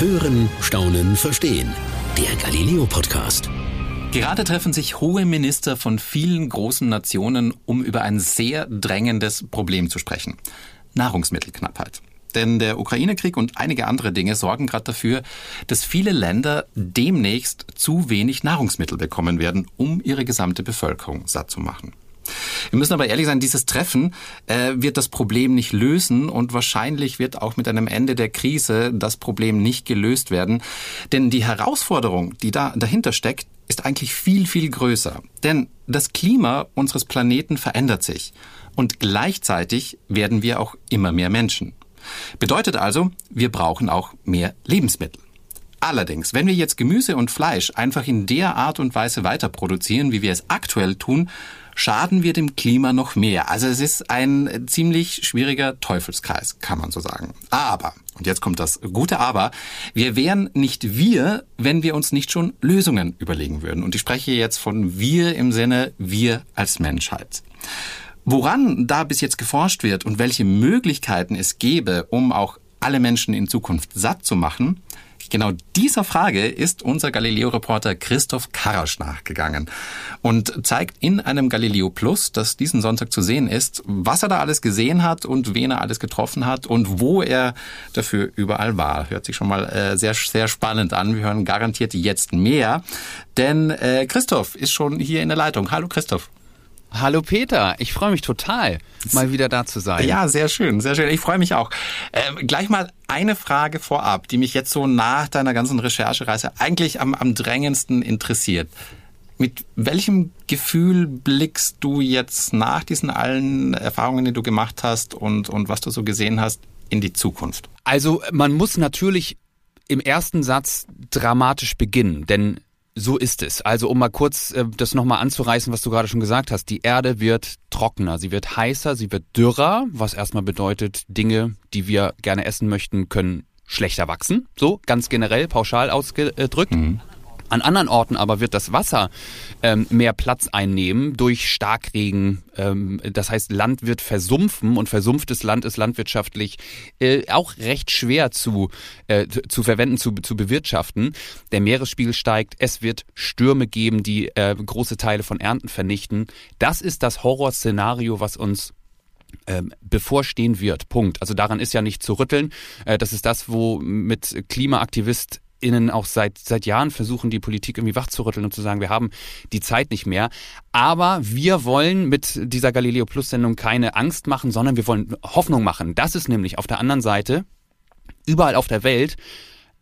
Hören, Staunen, Verstehen. Der Galileo Podcast. Gerade treffen sich hohe Minister von vielen großen Nationen, um über ein sehr drängendes Problem zu sprechen. Nahrungsmittelknappheit. Denn der Ukraine-Krieg und einige andere Dinge sorgen gerade dafür, dass viele Länder demnächst zu wenig Nahrungsmittel bekommen werden, um ihre gesamte Bevölkerung satt zu machen. Wir müssen aber ehrlich sein, dieses Treffen äh, wird das Problem nicht lösen und wahrscheinlich wird auch mit einem Ende der Krise das Problem nicht gelöst werden. Denn die Herausforderung, die da dahinter steckt, ist eigentlich viel, viel größer. Denn das Klima unseres Planeten verändert sich und gleichzeitig werden wir auch immer mehr Menschen. Bedeutet also, wir brauchen auch mehr Lebensmittel. Allerdings, wenn wir jetzt Gemüse und Fleisch einfach in der Art und Weise weiter produzieren, wie wir es aktuell tun, schaden wir dem Klima noch mehr. Also es ist ein ziemlich schwieriger Teufelskreis, kann man so sagen. Aber, und jetzt kommt das gute Aber, wir wären nicht wir, wenn wir uns nicht schon Lösungen überlegen würden. Und ich spreche jetzt von wir im Sinne wir als Menschheit. Woran da bis jetzt geforscht wird und welche Möglichkeiten es gäbe, um auch alle Menschen in Zukunft satt zu machen, Genau dieser Frage ist unser Galileo-Reporter Christoph Karasch nachgegangen und zeigt in einem Galileo Plus, das diesen Sonntag zu sehen ist, was er da alles gesehen hat und wen er alles getroffen hat und wo er dafür überall war. Hört sich schon mal äh, sehr, sehr spannend an. Wir hören garantiert jetzt mehr, denn äh, Christoph ist schon hier in der Leitung. Hallo Christoph. Hallo Peter, ich freue mich total, mal wieder da zu sein. Ja, sehr schön, sehr schön. Ich freue mich auch. Ähm, gleich mal eine Frage vorab, die mich jetzt so nach deiner ganzen Recherchereise eigentlich am, am drängendsten interessiert. Mit welchem Gefühl blickst du jetzt nach diesen allen Erfahrungen, die du gemacht hast und, und was du so gesehen hast, in die Zukunft? Also man muss natürlich im ersten Satz dramatisch beginnen, denn so ist es. Also um mal kurz äh, das nochmal anzureißen, was du gerade schon gesagt hast. Die Erde wird trockener, sie wird heißer, sie wird dürrer, was erstmal bedeutet, Dinge, die wir gerne essen möchten, können schlechter wachsen. So, ganz generell, pauschal ausgedrückt. Mhm. An anderen Orten aber wird das Wasser ähm, mehr Platz einnehmen durch Starkregen. Ähm, das heißt, Land wird versumpfen und versumpftes Land ist landwirtschaftlich äh, auch recht schwer zu, äh, zu verwenden, zu, zu bewirtschaften. Der Meeresspiegel steigt, es wird Stürme geben, die äh, große Teile von Ernten vernichten. Das ist das Horrorszenario, was uns ähm, bevorstehen wird. Punkt. Also daran ist ja nicht zu rütteln. Äh, das ist das, wo mit Klimaaktivist Innen auch seit, seit Jahren versuchen, die Politik irgendwie wachzurütteln und zu sagen, wir haben die Zeit nicht mehr. Aber wir wollen mit dieser Galileo Plus Sendung keine Angst machen, sondern wir wollen Hoffnung machen. Das ist nämlich auf der anderen Seite überall auf der Welt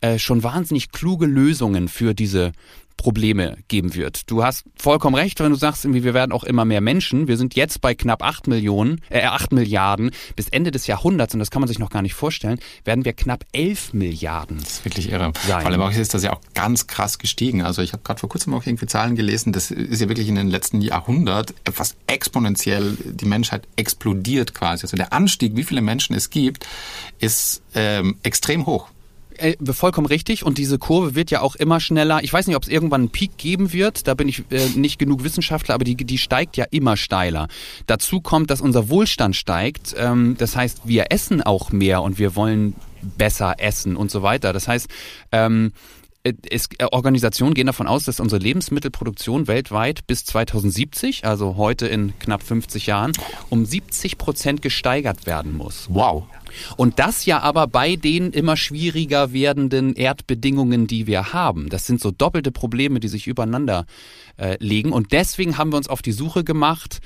äh, schon wahnsinnig kluge Lösungen für diese Probleme geben wird. Du hast vollkommen recht, wenn du sagst, wir werden auch immer mehr Menschen. Wir sind jetzt bei knapp acht Millionen, äh, acht Milliarden. Bis Ende des Jahrhunderts, und das kann man sich noch gar nicht vorstellen, werden wir knapp elf Milliarden. Das ist wirklich irre. Sein. Vor allem auch ist das ja auch ganz krass gestiegen. Also ich habe gerade vor kurzem auch irgendwie Zahlen gelesen, das ist ja wirklich in den letzten Jahrhundert fast exponentiell die Menschheit explodiert quasi. Also der Anstieg, wie viele Menschen es gibt, ist ähm, extrem hoch äh, vollkommen richtig. Und diese Kurve wird ja auch immer schneller. Ich weiß nicht, ob es irgendwann einen Peak geben wird. Da bin ich äh, nicht genug Wissenschaftler, aber die, die steigt ja immer steiler. Dazu kommt, dass unser Wohlstand steigt. Ähm, das heißt, wir essen auch mehr und wir wollen besser essen und so weiter. Das heißt, ähm, äh, es, äh, Organisationen gehen davon aus, dass unsere Lebensmittelproduktion weltweit bis 2070, also heute in knapp 50 Jahren, um 70 Prozent gesteigert werden muss. Wow. Und das ja aber bei den immer schwieriger werdenden Erdbedingungen, die wir haben. Das sind so doppelte Probleme, die sich übereinander äh, legen. Und deswegen haben wir uns auf die Suche gemacht,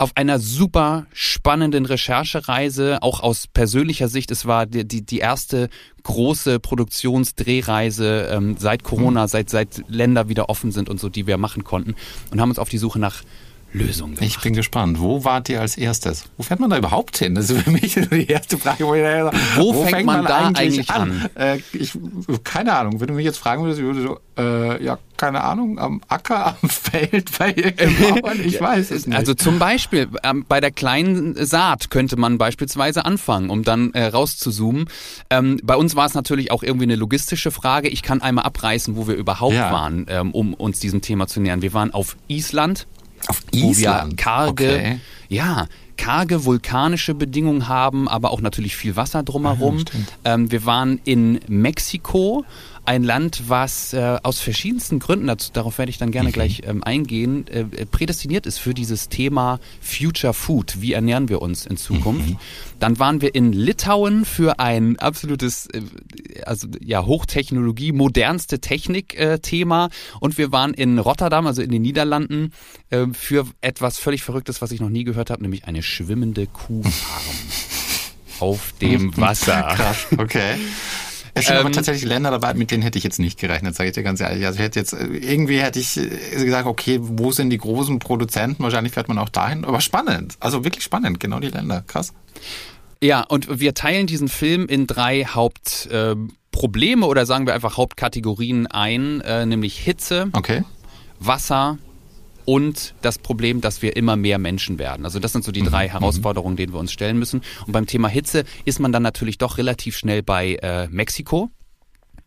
auf einer super spannenden Recherchereise, auch aus persönlicher Sicht. Es war die, die, die erste große Produktionsdrehreise ähm, seit Corona, mhm. seit, seit Länder wieder offen sind und so, die wir machen konnten und haben uns auf die Suche nach Lösung gemacht. Ich bin gespannt. Wo wart ihr als erstes? Wo fährt man da überhaupt hin? Das ist für mich die erste Frage. Wo, sage, wo, wo fängt, fängt, man, man da eigentlich, an? an? Äh, ich, keine Ahnung. Wenn du mich jetzt fragen würdest, ich würde so, äh, ja, keine Ahnung, am Acker, am Feld, bei irgendjemandem, ich weiß es nicht. Also zum Beispiel, ähm, bei der kleinen Saat könnte man beispielsweise anfangen, um dann äh, rauszuzoomen. Ähm, bei uns war es natürlich auch irgendwie eine logistische Frage. Ich kann einmal abreißen, wo wir überhaupt ja. waren, ähm, um uns diesem Thema zu nähern. Wir waren auf Island, auf Island? Wo wir karge, okay. ja, karge vulkanische Bedingungen haben, aber auch natürlich viel Wasser drumherum. Ja, ähm, wir waren in Mexiko ein Land, was äh, aus verschiedensten Gründen, dazu, darauf werde ich dann gerne mhm. gleich ähm, eingehen, äh, prädestiniert ist für dieses Thema Future Food. Wie ernähren wir uns in Zukunft? Mhm. Dann waren wir in Litauen für ein absolutes, äh, also ja, Hochtechnologie, modernste Technik-Thema. Äh, und wir waren in Rotterdam, also in den Niederlanden, äh, für etwas völlig Verrücktes, was ich noch nie gehört habe, nämlich eine schwimmende Kuhfarm auf dem Wasser. Krass, okay. Es sind ähm, aber tatsächlich Länder dabei, mit denen hätte ich jetzt nicht gerechnet, sage ich dir ganz ehrlich. Also ich hätte jetzt, irgendwie hätte ich äh, gesagt, okay, wo sind die großen Produzenten? Wahrscheinlich fährt man auch dahin. Aber spannend. Also wirklich spannend, genau die Länder. Krass. Ja, und wir teilen diesen Film in drei Hauptprobleme äh, oder sagen wir einfach Hauptkategorien ein, äh, nämlich Hitze, okay. Wasser und das Problem, dass wir immer mehr Menschen werden. Also das sind so die drei mhm. Herausforderungen, denen wir uns stellen müssen. Und beim Thema Hitze ist man dann natürlich doch relativ schnell bei äh, Mexiko.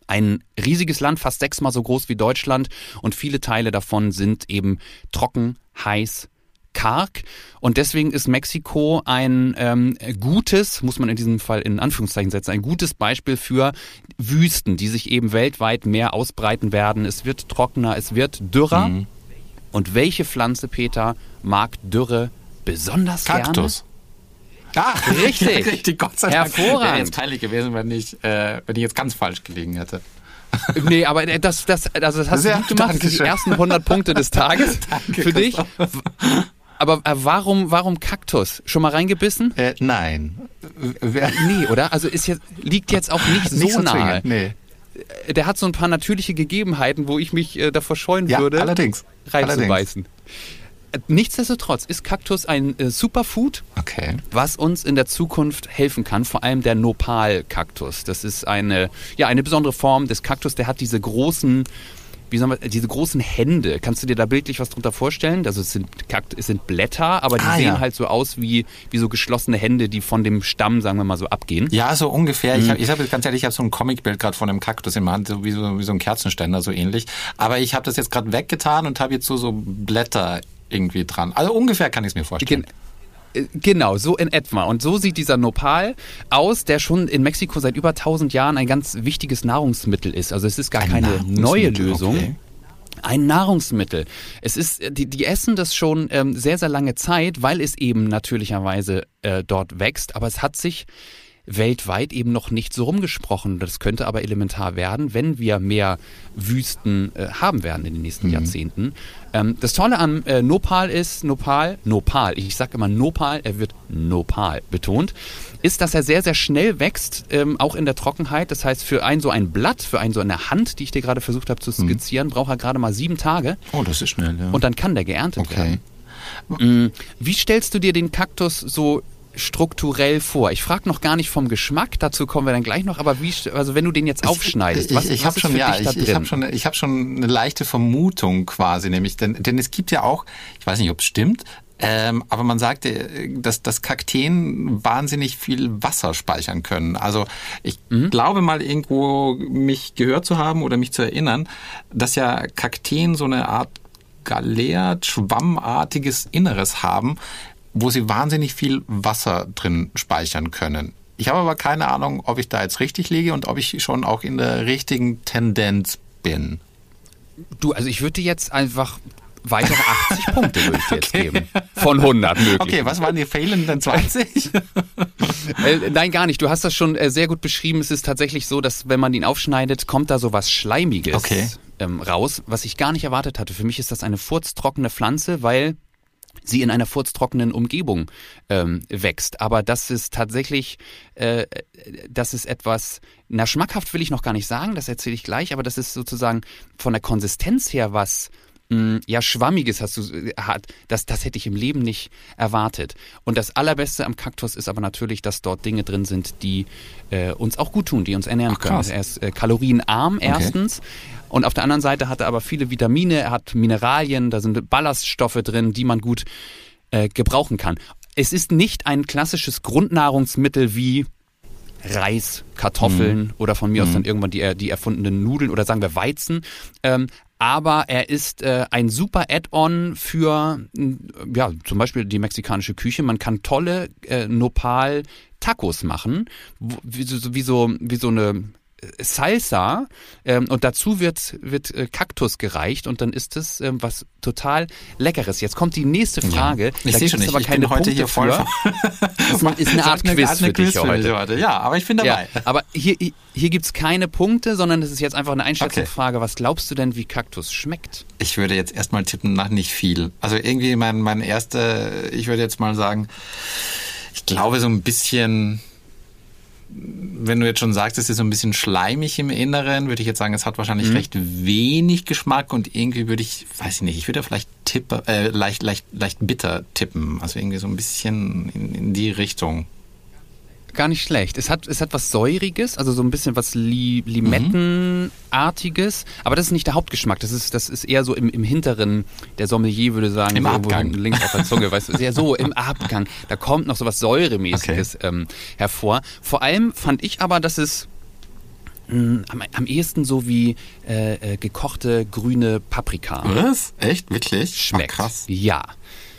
Ein riesiges Land, fast sechsmal so groß wie Deutschland und viele Teile davon sind eben trocken, heiß, karg. Und deswegen ist Mexiko ein ähm, gutes, muss man in diesem Fall in Anführungszeichen setzen, ein gutes Beispiel für Wüsten, die sich eben weltweit mehr ausbreiten werden. Es wird trockener, es wird dürrer. Mhm. Und welche Pflanze, Peter, mag Dürre besonders Kaktus. gerne? Ah, richtig. richtig, Gott sei Dank. Hervorragend. Wäre jetzt peinlich gewesen, wenn ich, äh, wenn ich jetzt ganz falsch gelegen hätte. Nee, aber das, das, also das hast Sehr, du gut gemacht. Die ersten 100 Punkte des Tages danke, für dich. Aber äh, warum, warum Kaktus? Schon mal reingebissen? Äh, nein. Nee, oder? Also ist jetzt, liegt jetzt auch nicht, nicht so, so nahe. Nee der hat so ein paar natürliche Gegebenheiten, wo ich mich äh, davor scheuen ja, würde, allerdings. reinzubeißen. Allerdings. Nichtsdestotrotz ist Kaktus ein äh, Superfood, okay. was uns in der Zukunft helfen kann, vor allem der Nopal-Kaktus. Das ist eine, ja, eine besondere Form des Kaktus, der hat diese großen wie soll man, diese großen Hände, kannst du dir da bildlich was drunter vorstellen? Also es sind, es sind Blätter, aber die ah, sehen ja. halt so aus wie, wie so geschlossene Hände, die von dem Stamm, sagen wir mal, so abgehen. Ja, so ungefähr. Mhm. Ich habe ich hab, ganz ehrlich, ich habe so ein Comicbild gerade von einem Kaktus in der Hand, so wie, so, wie so ein Kerzenständer, so ähnlich. Aber ich habe das jetzt gerade weggetan und habe jetzt so, so Blätter irgendwie dran. Also ungefähr kann ich es mir vorstellen. Äh, Genau, so in etwa. Und so sieht dieser Nopal aus, der schon in Mexiko seit über 1000 Jahren ein ganz wichtiges Nahrungsmittel ist. Also es ist gar ein keine neue Lösung. Okay. Ein Nahrungsmittel. Es ist, äh, die, die essen das schon ähm, sehr, sehr lange Zeit, weil es eben natürlicherweise äh, dort wächst. Aber es hat sich weltweit eben noch nicht so rumgesprochen. Das könnte aber elementar werden, wenn wir mehr Wüsten äh, haben werden in den nächsten mhm. Jahrzehnten. Ähm, das Tolle an äh, Nopal ist, Nopal, Nopal, ich sage immer Nopal, er wird Nopal betont, ist, dass er sehr, sehr schnell wächst, ähm, auch in der Trockenheit. Das heißt, für ein so ein Blatt, für ein so eine Hand, die ich dir gerade versucht habe zu mhm. skizzieren, mhm. braucht er gerade mal sieben Tage. Oh, das ist schnell, ja. Und dann kann der geerntet okay. werden. Mhm. Wie stellst du dir den Kaktus so strukturell vor? Ich frage noch gar nicht vom Geschmack, dazu kommen wir dann gleich noch, aber wie, also wenn du den jetzt aufschneidest, was, ich, ich was ist schon, ja, ich, ich habe schon, ich habe schon eine leichte Vermutung quasi, nämlich, denn, denn es gibt ja auch, ich weiß nicht, ob es stimmt, ähm, aber man sagte, dass, dass Kakteen wahnsinnig viel Wasser speichern können. Also ich mhm. glaube mal irgendwo mich gehört zu haben oder mich zu erinnern, dass ja Kakteen so eine Art galert, schwammartiges Inneres haben, wo sie wahnsinnig viel Wasser drin speichern können. Ich habe aber keine Ahnung, ob ich da jetzt richtig liege und ob ich schon auch in der richtigen Tendenz bin. Du, also ich würde jetzt einfach weitere 80 Punkte würde ich dir jetzt okay. geben. Von 100 möglich. Okay, was waren die fehlenden 20? äh, nein, gar nicht. Du hast das schon äh, sehr gut beschrieben. Es ist tatsächlich so, dass wenn man ihn aufschneidet, kommt da so was Schleimiges okay. ähm, raus, was ich gar nicht erwartet hatte. Für mich ist das eine furztrockene Pflanze, weil sie in einer furztrockenen Umgebung ähm, wächst. Aber das ist tatsächlich, äh, das ist etwas, na schmackhaft will ich noch gar nicht sagen, das erzähle ich gleich, aber das ist sozusagen von der Konsistenz her was mh, ja schwammiges hast du hat das das hätte ich im Leben nicht erwartet und das allerbeste am Kaktus ist aber natürlich dass dort Dinge drin sind die äh, uns auch gut tun die uns ernähren Ach, können er ist äh, kalorienarm erstens okay. Und auf der anderen Seite hat er aber viele Vitamine, er hat Mineralien, da sind Ballaststoffe drin, die man gut äh, gebrauchen kann. Es ist nicht ein klassisches Grundnahrungsmittel wie Reis, Kartoffeln mhm. oder von mir aus dann irgendwann die, die erfundenen Nudeln oder sagen wir Weizen. Ähm, aber er ist äh, ein super Add-on für ja zum Beispiel die mexikanische Küche. Man kann tolle äh, Nopal Tacos machen, wie so, wie so, wie so eine Salsa ähm, und dazu wird, wird äh, Kaktus gereicht und dann ist es ähm, was total Leckeres. Jetzt kommt die nächste Frage. Ja, ich da sehe schon nicht, aber ich keine bin heute Punkte hier voll ist, eine, ist eine Art Quiz, eine, für, Quiz dich für heute. heute. Ja, aber ich bin dabei. Ja, aber hier, hier gibt's keine Punkte, sondern es ist jetzt einfach eine Einschätzungsfrage. Okay. Was glaubst du denn, wie Kaktus schmeckt? Ich würde jetzt erstmal tippen nach nicht viel. Also irgendwie mein, mein erster, ich würde jetzt mal sagen, ich glaube so ein bisschen wenn du jetzt schon sagst, es ist so ein bisschen schleimig im Inneren, würde ich jetzt sagen, es hat wahrscheinlich mhm. recht wenig Geschmack und irgendwie würde ich, weiß ich nicht, ich würde vielleicht tippe, äh, leicht, leicht, leicht bitter tippen. Also irgendwie so ein bisschen in, in die Richtung gar nicht schlecht. Es hat, es hat was Säuriges, also so ein bisschen was Li Limettenartiges, aber das ist nicht der Hauptgeschmack. Das ist, das ist eher so im, im hinteren, der Sommelier würde sagen, Im Abgang. links auf der Zunge, weißt du, sehr so im Abgang. Da kommt noch so was Säuremäßiges okay. ähm, hervor. Vor allem fand ich aber, dass es hm, am, am ehesten so wie äh, äh, gekochte grüne Paprika. Was? Echt? Wirklich? Schmeckt. Ach, krass. Ja.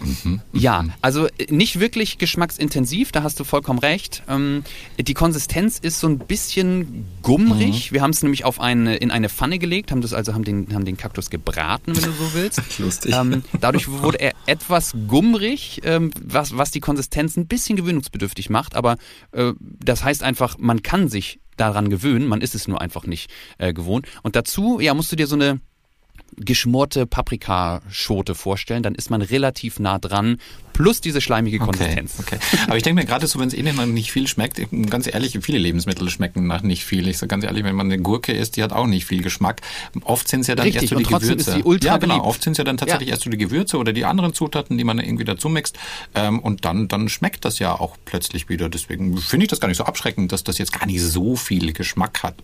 Mhm, ja, also äh, nicht wirklich geschmacksintensiv, da hast du vollkommen recht. Ähm, die Konsistenz ist so ein bisschen gummrig. Mhm. Wir haben es nämlich auf eine, in eine Pfanne gelegt, haben das also haben den, haben den Kaktus gebraten, wenn du so willst. Lustig. Ähm, dadurch wurde er etwas gummrig, ähm, was, was die Konsistenz ein bisschen gewöhnungsbedürftig macht, aber äh, das heißt einfach, man kann sich daran gewöhnen, man ist es nur einfach nicht äh, gewohnt. Und dazu, ja, musst du dir so eine geschmorte Paprikaschote vorstellen, dann ist man relativ nah dran, plus diese schleimige Konsistenz. Okay, okay. Aber ich denke mir gerade so, wenn es eh nicht viel schmeckt, ganz ehrlich, viele Lebensmittel schmecken nach nicht viel. Ich sage ganz ehrlich, wenn man eine Gurke isst, die hat auch nicht viel Geschmack. Oft sind es ja dann Richtig, erst so die Gewürze. Ist die ultra ja, genau. Oft sind es ja dann tatsächlich ja. erst so die Gewürze oder die anderen Zutaten, die man irgendwie dazu mixt. Ähm, und dann, dann schmeckt das ja auch plötzlich wieder. Deswegen finde ich das gar nicht so abschreckend, dass das jetzt gar nicht so viel Geschmack hat.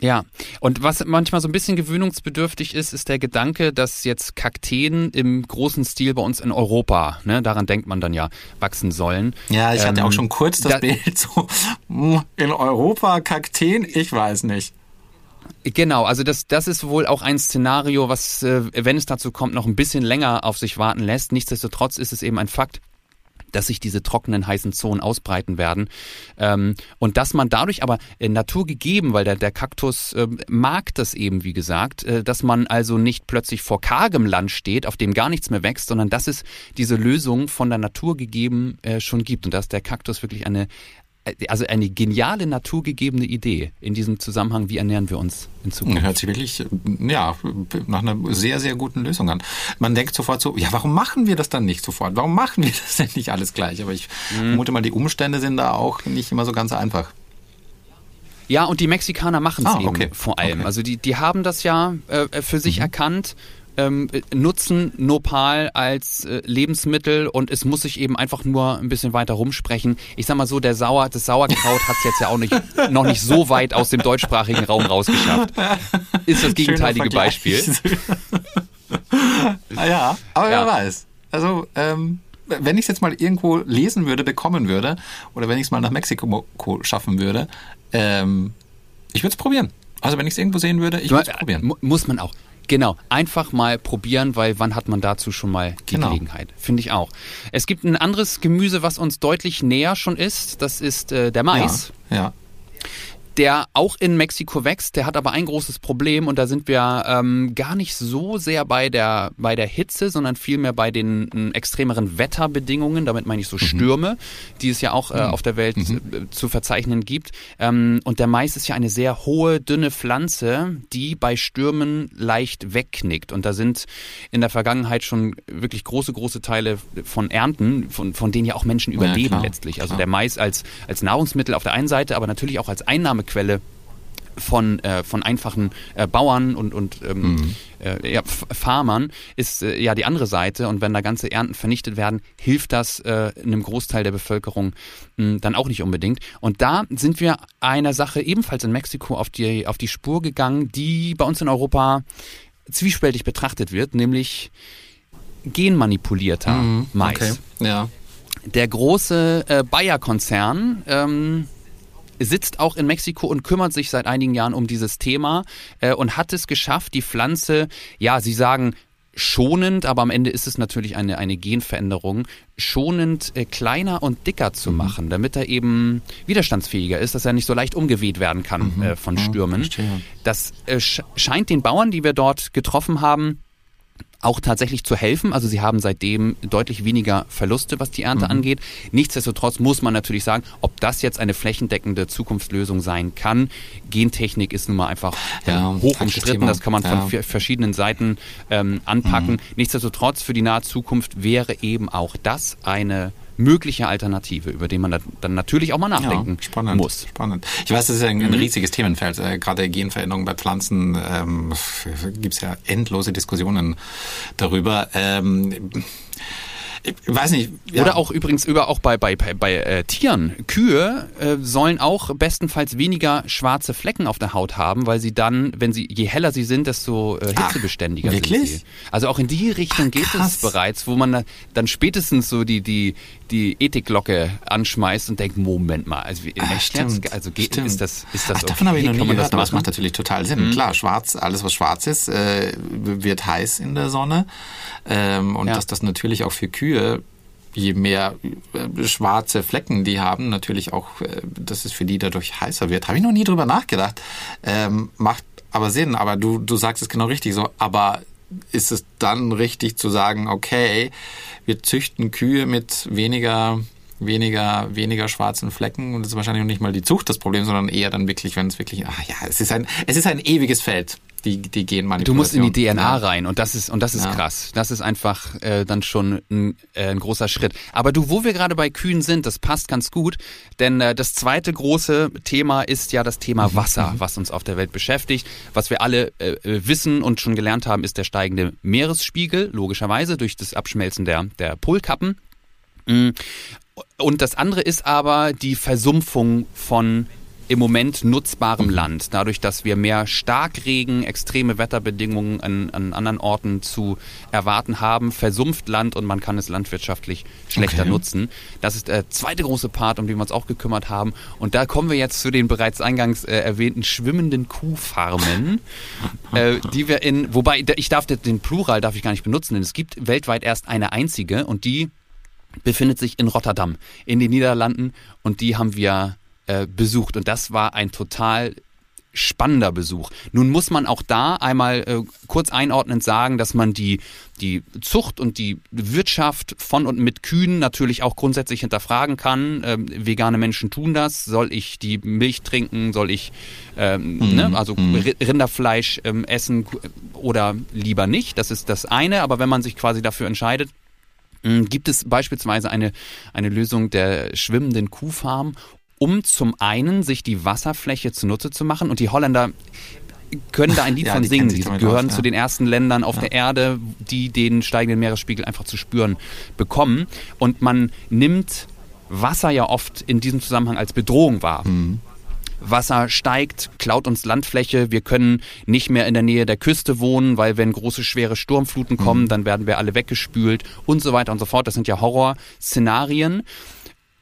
Ja, und was manchmal so ein bisschen gewöhnungsbedürftig ist, ist der Gedanke, dass jetzt Kakteen im großen Stil bei uns in Europa, ne, daran denkt man dann ja, wachsen sollen. Ja, ich ähm, hatte auch schon kurz das da, Bild so, hm, in Europa Kakteen, ich weiß nicht. Genau, also das, das ist wohl auch ein Szenario, was, äh, wenn es dazu kommt, noch ein bisschen länger auf sich warten lässt. Nichtsdestotrotz ist es eben ein Fakt, dass sich diese trockenen, heißen Zonen ausbreiten werden. Ähm, und dass man dadurch aber äh, naturgegeben, weil der, der Kaktus äh, mag das eben, wie gesagt, äh, dass man also nicht plötzlich vor kargem Land steht, auf dem gar nichts mehr wächst, sondern dass es diese Lösung von der Natur gegeben äh, schon gibt und dass der Kaktus wirklich eine, also eine geniale naturgegebene Idee in diesem Zusammenhang, wie ernähren wir uns in Zukunft? Hört sich wirklich, ja, nach einer sehr, sehr guten Lösung an. Man denkt sofort so, ja, warum machen wir das dann nicht sofort? Warum machen wir das denn nicht alles gleich? Aber ich mhm. vermute mal, die Umstände sind da auch nicht immer so ganz einfach. Ja, und die Mexikaner machen es ah, okay. eben vor allem. Okay. Also die, die haben das ja äh, für sich mhm. erkannt ähm, nutzen Nopal als äh, Lebensmittel und es muss sich eben einfach nur ein bisschen weiter rumsprechen. Ich sag mal so, der Sauer, das Sauerkraut hat es jetzt ja auch nicht, noch nicht so weit aus dem deutschsprachigen Raum rausgeschafft. Ist das gegenteilige Beispiel. Ah ja, aber ja. wer weiß. Also, ähm, wenn ich es jetzt mal irgendwo lesen würde, bekommen würde, oder wenn ich es mal nach Mexiko schaffen würde, ähm, ich würde es probieren. Also wenn ich es irgendwo sehen würde, ich würde es probieren. Muss man auch. Genau, einfach mal probieren, weil wann hat man dazu schon mal die genau. Gelegenheit? Finde ich auch. Es gibt ein anderes Gemüse, was uns deutlich näher schon ist. Das ist äh, der Mais. Ja, ja der auch in Mexiko wächst. Der hat aber ein großes Problem und da sind wir ähm, gar nicht so sehr bei der, bei der Hitze, sondern vielmehr bei den äh, extremeren Wetterbedingungen. Damit meine ich so mhm. Stürme, die es ja auch äh, mhm. auf der Welt mhm. Äh, zu verzeichnen gibt. Ähm, und der Mais ist ja eine sehr hohe, dünne Pflanze, die bei Stürmen leicht wegknickt. Und da sind in der Vergangenheit schon wirklich große, große Teile von Ernten, von, von denen ja auch Menschen überleben ja, letztlich. Also klar. der Mais als, als Nahrungsmittel auf der einen Seite, aber natürlich auch als Einnahme Einnahmequelle von, äh, von einfachen äh, Bauern und, und ähm, mhm. äh, ja, Farmern ist äh, ja die andere Seite. Und wenn da ganze Ernten vernichtet werden, hilft das äh, einem Großteil der Bevölkerung mh, hm, dann auch nicht unbedingt. Und da sind wir einer Sache ebenfalls in Mexiko auf die, auf die Spur gegangen, die bei uns in Europa zwiespältig betrachtet wird, nämlich genmanipulierter mhm. Mais. Okay. Ja. Der große äh, Bayer-Konzern ähm, sitzt auch in Mexiko und kümmert sich seit einigen Jahren um dieses Thema äh, und hat es geschafft, die Pflanze, ja, sie sagen, schonend, aber am Ende ist es natürlich eine, eine Genveränderung, schonend äh, kleiner und dicker zu mhm. machen, damit er eben widerstandsfähiger ist, dass er nicht so leicht umgeweht werden kann mhm. äh, von Stürmen. Ja, das äh, scheint den Bauern, die wir dort getroffen haben, auch tatsächlich zu helfen. Also sie haben seitdem deutlich weniger Verluste, was die Ernte mhm. angeht. Nichtsdestotrotz muss man natürlich sagen, ob das jetzt eine flächendeckende Zukunftslösung sein kann. Gentechnik ist nun mal einfach ja, hoch umstritten. Das kann man ja. von verschiedenen Seiten ähm, anpacken. Mhm. Nichtsdestotrotz für die nahe Zukunft wäre eben auch das eine mögliche Alternative, über die man dann natürlich auch mal nachdenken ja, spannend, muss. Spannend. Ich weiß, das ist ja ein, mhm. riesiges Themenfeld. Äh, gerade Genveränderungen bei Pflanzen ähm, gibt es ja endlose Diskussionen darüber. Ähm, ich weiß nicht. Ja. Oder auch übrigens über auch bei bei bei, bei äh, Tieren. Kühe äh, sollen auch bestenfalls weniger schwarze Flecken auf der Haut haben, weil sie dann, wenn sie je heller sie sind, desto äh, hitzebeständiger Ach, wirklich? sind sie. Also auch in die Richtung Ach, geht es bereits, wo man dann spätestens so die die die Ethikglocke anschmeißt und denkt, Moment mal, also wie, Ach, stimmt, also geht stimmt. ist das ist das Ach, okay? davon habe ich noch nie gehört, aber es macht natürlich total Sinn. Mhm. Klar, schwarz, alles was schwarz ist, äh, wird heiß in der Sonne ähm, und ja. dass das natürlich auch für Kühe je mehr äh, schwarze Flecken die haben, natürlich auch, äh, dass es für die dadurch heißer wird. Habe ich noch nie drüber nachgedacht. Ähm, macht aber Sinn, aber du, du sagst es genau richtig so. Aber ist es dann richtig zu sagen, okay, wir züchten Kühe mit weniger weniger, weniger schwarzen Flecken und das ist wahrscheinlich noch nicht mal die Zucht das Problem, sondern eher dann wirklich, wenn es wirklich, ach ja, es ist ein, es ist ein ewiges Feld die, die Genmanipulation. Du musst in die DNA ja. rein und das ist und das ist ja. krass. Das ist einfach äh, dann schon ein, äh, ein großer Schritt. Aber du, wo wir gerade bei Kühen sind, das passt ganz gut, denn äh, das zweite große Thema ist ja das Thema mhm. Wasser, mhm. was uns auf der Welt beschäftigt. Was wir alle äh, wissen und schon gelernt haben, ist der steigende Meeresspiegel, logischerweise durch das Abschmelzen der der Polkappen. Und das andere ist aber die Versumpfung von im Moment nutzbarem. Land. Dadurch, dass wir mehr Starkregen, extreme Wetterbedingungen an, an anderen Orten zu erwarten haben, versumpft Land und man kann es landwirtschaftlich schlechter okay. nutzen. Das ist der zweite große Part, um den wir uns auch gekümmert haben. Und da kommen wir jetzt zu den bereits eingangs äh, erwähnten schwimmenden Kuhfarmen, äh, die wir in, wobei ich darf den Plural darf ich gar nicht benutzen, denn es gibt weltweit erst eine einzige und die befindet sich in Rotterdam in den Niederlanden und die haben wir äh, besucht. Und das war ein total spannender Besuch. Nun muss man auch da einmal äh, kurz einordnend sagen, dass man die, die Zucht und die Wirtschaft von und mit Kühen natürlich auch grundsätzlich hinterfragen kann. Ähm, vegane Menschen tun das. Soll ich die Milch trinken? Soll ich ähm, mhm. ne, also mhm. Rinderfleisch ähm, essen oder lieber nicht? Das ist das eine. Aber wenn man sich quasi dafür entscheidet, Gibt es beispielsweise eine, eine Lösung der schwimmenden Kuhfarm um zum einen sich die Wasserfläche zunutze zu machen. Und die Holländer können da ein Lied ja, von singen. Die gehören aus, ja. zu den ersten Ländern auf ja. der Erde, die den steigenden Meeresspiegel einfach zu spüren bekommen. Und man nimmt Wasser ja oft in diesem Zusammenhang als Bedrohung wahr. Mhm. Wasser steigt, klaut uns Landfläche, wir können nicht mehr in der Nähe der Küste wohnen, weil wenn große schwere Sturmfluten kommen, mhm. dann werden wir alle weggespült und so weiter und so fort. Das sind ja Horrorszenarien.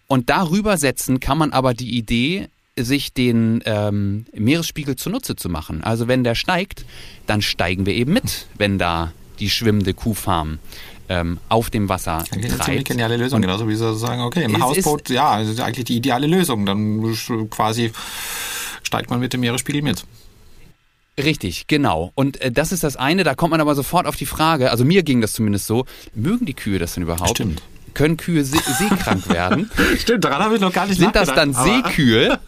Und darüber setzen kann man aber die Idee, sich den ähm, Meeresspiegel zunutze zu machen. Also wenn der steigt, dann steigen wir eben mit, wenn da die schwimmende Kuhfarm ähm, auf dem Wasser treibt. Das ist eine geniale Lösung, genauso wie sie sagen, okay, im Hausboot, ja, das ist eigentlich die ideale Lösung. Dann quasi steigt man mit dem Meeresspiegel mit. Richtig, genau. Und äh, das ist das eine, da kommt man aber sofort auf die Frage, also mir ging das zumindest so, mögen die Kühe das denn überhaupt? Stimmt können Kühe see seekrank werden? Stimmt, daran habe ich noch gar nicht Sind das dann Seekühe?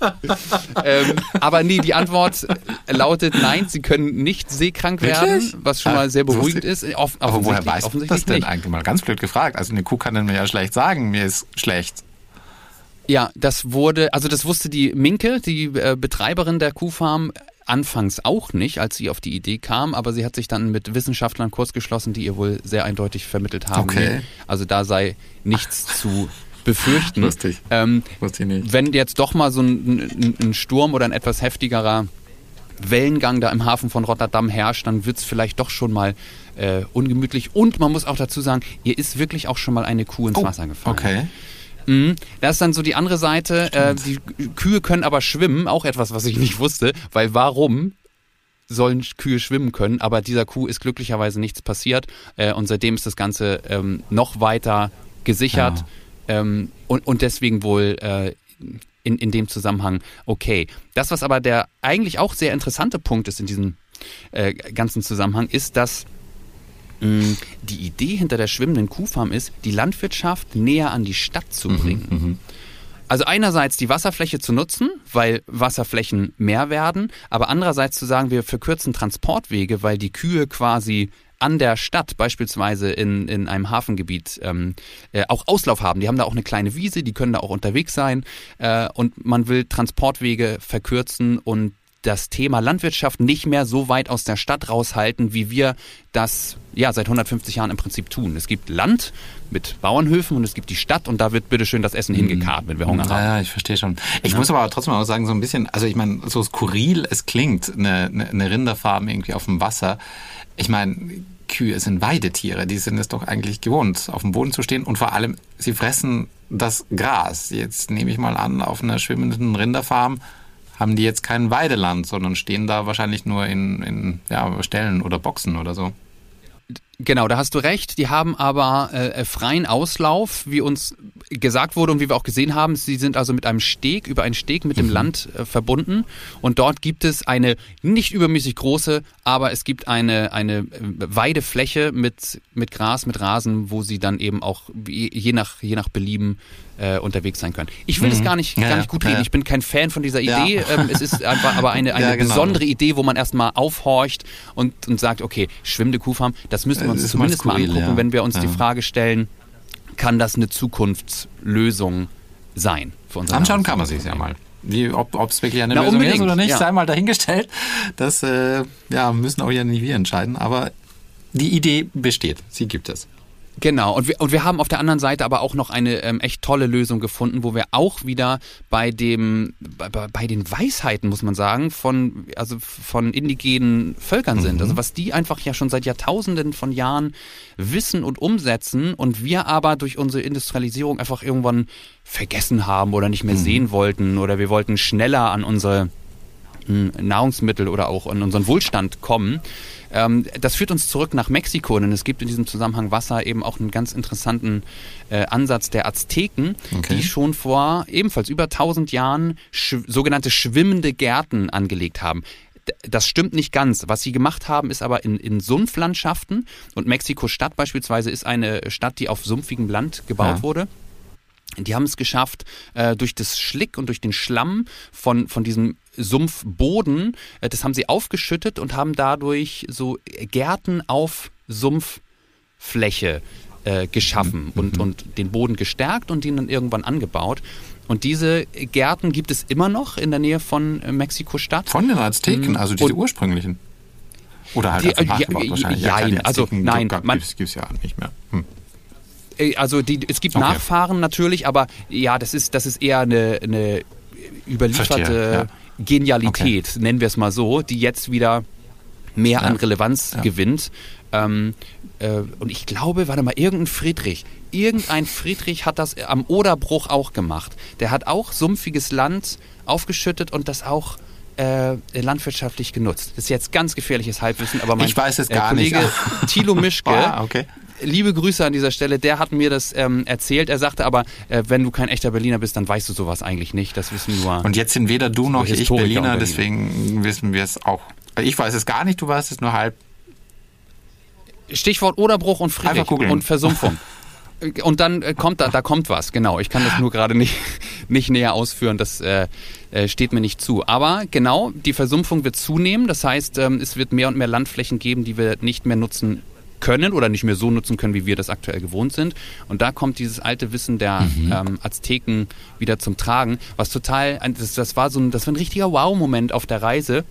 ähm, aber nee, die Antwort lautet nein, sie können nicht seekrank Wirklich? werden, was schon mal sehr beruhigend ist. Off aber woher weiß man das denn eigentlich mal? Ganz blöd gefragt. Also eine Kuh kann dann mir ja schlecht sagen, mir ist schlecht. Ja, das wurde, also das wusste die Minke, die äh, Betreiberin der Kuhfarm, anfangs auch nicht, als sie auf die Idee kam, aber sie hat sich dann mit Wissenschaftlern kurz geschlossen, die ihr wohl sehr eindeutig vermittelt haben. Okay. Also da sei nichts zu befürchten. Lustig. Ähm, Wusste ich nicht. Wenn jetzt doch mal so ein, ein, Sturm oder ein etwas heftigerer Wellengang da im Hafen von Rotterdam herrscht, dann wird es vielleicht doch schon mal äh, ungemütlich. Und man muss auch dazu sagen, ihr ist wirklich auch schon mal eine Kuh ins oh, Wasser gefallen. Okay. Mhm. Das ist dann so die andere Seite. Äh, die Kühe können aber schwimmen, auch etwas, was ich nicht wusste, weil warum sollen Kühe schwimmen können, aber dieser Kuh ist glücklicherweise nichts passiert äh, und seitdem ist das Ganze ähm, noch weiter gesichert ja. ähm, und, und deswegen wohl äh, in, in dem Zusammenhang okay. Das, was aber der eigentlich auch sehr interessante Punkt ist in diesem äh, ganzen Zusammenhang, ist, dass die Idee hinter der schwimmenden Kuhfarm ist, die Landwirtschaft näher an die Stadt zu mhm, bringen. Mhm, also einerseits die Wasserfläche zu nutzen, weil Wasserflächen mehr werden, aber andererseits zu sagen, wir verkürzen Transportwege, weil die Kühe quasi an der Stadt, beispielsweise in, in einem Hafengebiet, ähm, äh, auch Auslauf haben. Die haben da auch eine kleine Wiese, die können da auch unterwegs sein äh, und man will Transportwege verkürzen und das Thema Landwirtschaft nicht mehr so weit aus der Stadt raushalten, wie wir das ja seit 150 Jahren im Prinzip tun. Es gibt Land mit Bauernhöfen und es gibt die Stadt und da wird bitteschön das Essen mhm. hingekarrt, wenn wir Hunger haben. Ja, ich verstehe schon. Ich ja. muss aber trotzdem auch sagen, so ein bisschen, also ich meine, so skurril es klingt, eine, eine Rinderfarm irgendwie auf dem Wasser. Ich meine, Kühe sind Weidetiere, die sind es doch eigentlich gewohnt, auf dem Boden zu stehen und vor allem, sie fressen das Gras. Jetzt nehme ich mal an, auf einer schwimmenden Rinderfarm haben die jetzt kein Weideland, sondern stehen da wahrscheinlich nur in, in ja, Ställen oder Boxen oder so. Genau, da hast du recht. Die haben aber äh, freien Auslauf, wie uns gesagt wurde und wie wir auch gesehen haben. Sie sind also mit einem Steg, über einen Steg mit dem mhm. Land äh, verbunden. Und dort gibt es eine nicht übermäßig große, aber es gibt eine, eine äh, Weidefläche mit, mit Gras, mit Rasen, wo sie dann eben auch je nach, je nach Belieben äh, unterwegs sein können. Ich will mhm. das gar nicht, ja, gar nicht gut reden. Ja. Ich bin kein Fan von dieser Idee. Ja. Ähm, es ist einfach aber eine, eine genau. besondere Idee, wo man erstmal aufhorcht und, und sagt, okay, schwimmende Kuhfarm, das müssen wir uns zumindest mal, skurril, mal angucken, wenn wir uns die Frage stellen, kann das eine Zukunftslösung sein für unser Anschauen kann man sich ja mal. Wie, ob es wirklich eine Na, Lösung ist oder nicht, sei mal dahingestellt. Das äh, ja, müssen auch ja nicht wir entscheiden. Aber die Idee besteht. Sie gibt es. Genau, und wir, und wir haben auf der anderen Seite aber auch noch eine ähm, echt tolle Lösung gefunden, wo wir auch wieder bei dem, bei, bei den Weisheiten, muss man sagen, von, also von indigenen Völkern mhm. sind. Also was die einfach ja schon seit Jahrtausenden von Jahren wissen und umsetzen und wir aber durch unsere Industrialisierung einfach irgendwann vergessen haben oder nicht mehr mhm. sehen wollten oder wir wollten schneller an unsere hm, Nahrungsmittel oder auch an unseren Wohlstand kommen. Ähm, das führt uns zurück nach Mexiko, denn es gibt in diesem Zusammenhang Wasser eben auch einen ganz interessanten äh, Ansatz der Azteken, okay. die schon vor ebenfalls über 1000 Jahren sch sogenannte schwimmende Gärten angelegt haben das stimmt nicht ganz. Was sie gemacht haben, ist aber in, in Sumpflandschaften und Mexiko-Stadt beispielsweise ist eine Stadt, die auf sumpfigem Land gebaut ja. wurde. Die haben es geschafft, äh, durch das Schlick und durch den Schlamm von, von diesem Sumpfboden, äh, das haben sie aufgeschüttet und haben dadurch so Gärten auf Sumpffläche äh, geschaffen mhm. und, und den Boden gestärkt und ihn dann irgendwann angebaut. Und diese Gärten gibt es immer noch in der Nähe von äh, Mexiko-Stadt. Von den Azteken, also diese und, ursprünglichen. Oder halt die, als ja, wahrscheinlich. Ja, ja also nein, man, gibt es ja nicht mehr. Hm. Äh, also die, es gibt okay. Nachfahren natürlich, aber ja, das ist, das ist eher eine, eine überlieferte Verstehe, ja. Genialität, okay. nennen wir es mal so, die jetzt wieder mehr ja. an Relevanz ja. gewinnt. Ähm, äh, und ich glaube, warte mal, irgendein Friedrich, irgendein Friedrich hat das am Oderbruch auch gemacht. Der hat auch sumpfiges Land aufgeschüttet und das auch äh, landwirtschaftlich genutzt. Das ist jetzt ganz gefährliches Halbwissen, aber mein ich weiß es gar äh, Kollege nicht. Thilo Mischke ah, okay liebe Grüße an dieser Stelle. Der hat mir das ähm, erzählt. Er sagte aber, äh, wenn du kein echter Berliner bist, dann weißt du sowas eigentlich nicht. Das wissen nur. Und jetzt sind weder du noch ich Berliner, Berliner, deswegen wissen wir es auch. Ich weiß es gar nicht, du weißt es nur halb. Stichwort Oderbruch und Friedrich und Versumpfung. und dann äh, kommt da, da kommt was, genau. Ich kann das nur gerade nicht, nicht näher ausführen, das äh, äh, steht mir nicht zu. Aber genau, die Versumpfung wird zunehmen. Das heißt, ähm, es wird mehr und mehr Landflächen geben, die wir nicht mehr nutzen können oder nicht mehr so nutzen können, wie wir das aktuell gewohnt sind. Und da kommt dieses alte Wissen der mhm. ähm, Azteken wieder zum Tragen, was total, das, das war so ein, das war ein richtiger Wow-Moment auf der Reise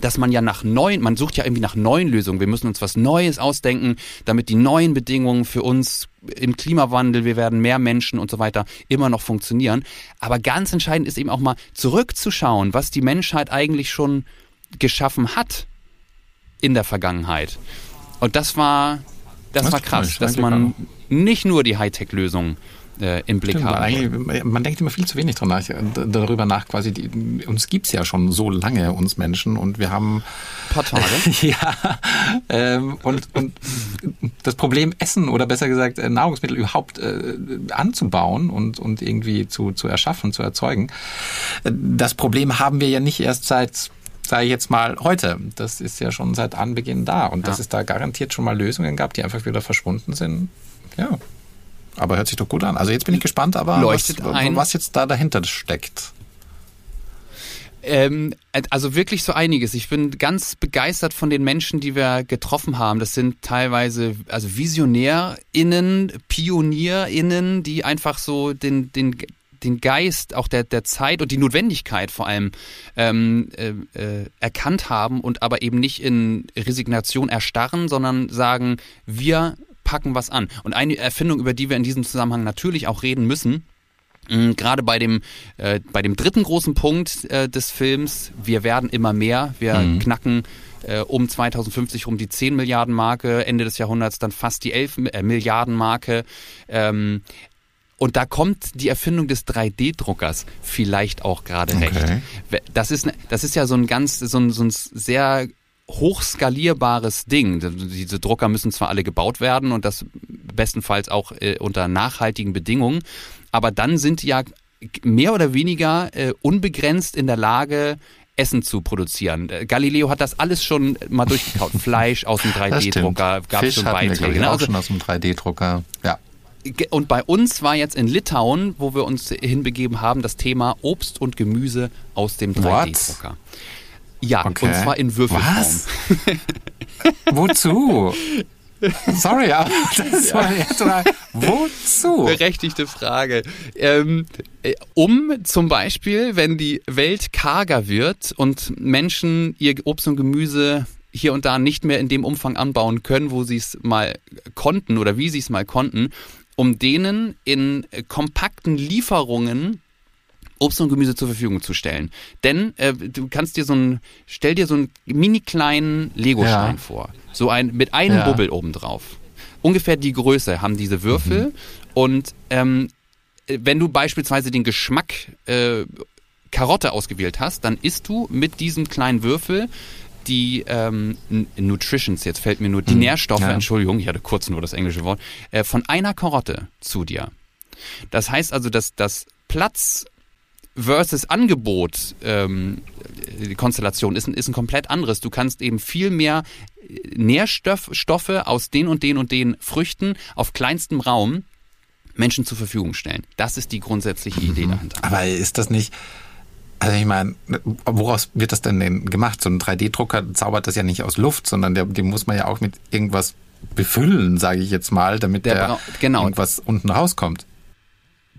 dass man ja nach neuen, man sucht ja irgendwie nach neuen Lösungen. Wir müssen uns was Neues ausdenken, damit die neuen Bedingungen für uns im Klimawandel, wir werden mehr Menschen und so weiter, immer noch funktionieren. Aber ganz entscheidend ist eben auch mal zurückzuschauen, was die Menschheit eigentlich schon geschaffen hat in der Vergangenheit. Und das war, das, das war krass, dass man nicht nur die Hightech-Lösung äh, im Blick Stimmt, haben. man denkt immer viel zu wenig dran nach, darüber nach, quasi, die, uns gibt's ja schon so lange, uns Menschen, und wir haben Ein paar Tage. ja, ähm, und, und das Problem Essen oder besser gesagt äh, Nahrungsmittel überhaupt äh, anzubauen und, und irgendwie zu, zu erschaffen, zu erzeugen, äh, das Problem haben wir ja nicht erst seit sage ich jetzt mal heute. Das ist ja schon seit Anbeginn da und Ja. dass es da garantiert schon mal Lösungen gab, die einfach wieder verschwunden sind. Ja. Aber hört sich doch gut an. Also jetzt bin ich gespannt, aber Leuchtet was, ein. was jetzt da dahinter steckt. Ähm, also wirklich so einiges. Ich bin ganz begeistert von den Menschen, die wir getroffen haben. Das sind teilweise also VisionärInnen, PionierInnen, die einfach so den, den, den Geist auch der, der Zeit und die Notwendigkeit vor allem ähm, äh, äh, erkannt haben und aber eben nicht in Resignation erstarren, sondern sagen, wir packen was an. Und eine Erfindung, über die wir in diesem Zusammenhang natürlich auch reden müssen, mh, Gerade bei dem, äh, bei dem dritten großen Punkt äh, des Films, wir werden immer mehr, wir knacken äh, um 2050 um die 10 Milliarden Marke, Ende des Jahrhunderts dann fast die 11 Mi- äh, Milliarden Marke. Ähm, und da kommt die Erfindung des 3D-Druckers vielleicht auch gerade Okay. recht. Das ist, ne- das ist ja so ein ganz, so ein, so ein sehr hochskalierbares Ding. Diese Drucker müssen zwar alle gebaut werden und das bestenfalls auch äh, unter nachhaltigen Bedingungen, aber dann sind die ja mehr oder weniger äh, unbegrenzt in der Lage, Essen zu produzieren. Äh, Galileo hat das alles schon mal durchgekaut. Fleisch aus dem Das stimmt. 3D-Drucker, gab es Fisch schon wir, Beiträge. glaube ich, ne? auch Also schon aus dem 3D-Drucker. Ja. Und bei uns war jetzt in Litauen, wo wir uns hinbegeben haben, das Thema Obst und Gemüse aus dem 3D-Drucker. Ja, Okay. und zwar in Würfelform. Was? Wozu? Sorry, aber das war jetzt mal. Wozu? Berechtigte Frage. Ähm, äh, um zum Beispiel, wenn die Welt karger wird und Menschen ihr Obst und Gemüse hier und da nicht mehr in dem Umfang anbauen können, wo sie es mal konnten oder wie sie es mal konnten, um denen in kompakten Lieferungen Obst und Gemüse zur Verfügung zu stellen. Denn äh, du kannst dir so ein, stell dir so einen mini kleinen Lego-Stein Ja. vor. So ein, mit einem Ja. Bubbel obendrauf. Ungefähr die Größe haben diese Würfel. Und ähm, äh, wenn du beispielsweise den Geschmack äh, Karotte ausgewählt hast, dann isst du mit diesem kleinen Würfel die ähm, Nutritions, jetzt fällt mir nur die Nährstoffe, ja. Entschuldigung, ich hatte kurz nur das englische Wort, äh, von einer Karotte zu dir. Das heißt also, dass das Platz versus Angebot ähm, die Konstellation ist ein, ist ein komplett anderes. Du kannst eben viel mehr Nährstoffe aus den und den und den Früchten auf kleinstem Raum Menschen zur Verfügung stellen. Das ist die grundsätzliche Idee dahinter. Aber ist das nicht. Also ich meine, woraus wird das denn, denn gemacht? So ein 3D-Drucker zaubert das ja nicht aus Luft, sondern der, den muss man ja auch mit irgendwas befüllen, sage ich jetzt mal, damit Der der, genau. irgendwas unten rauskommt.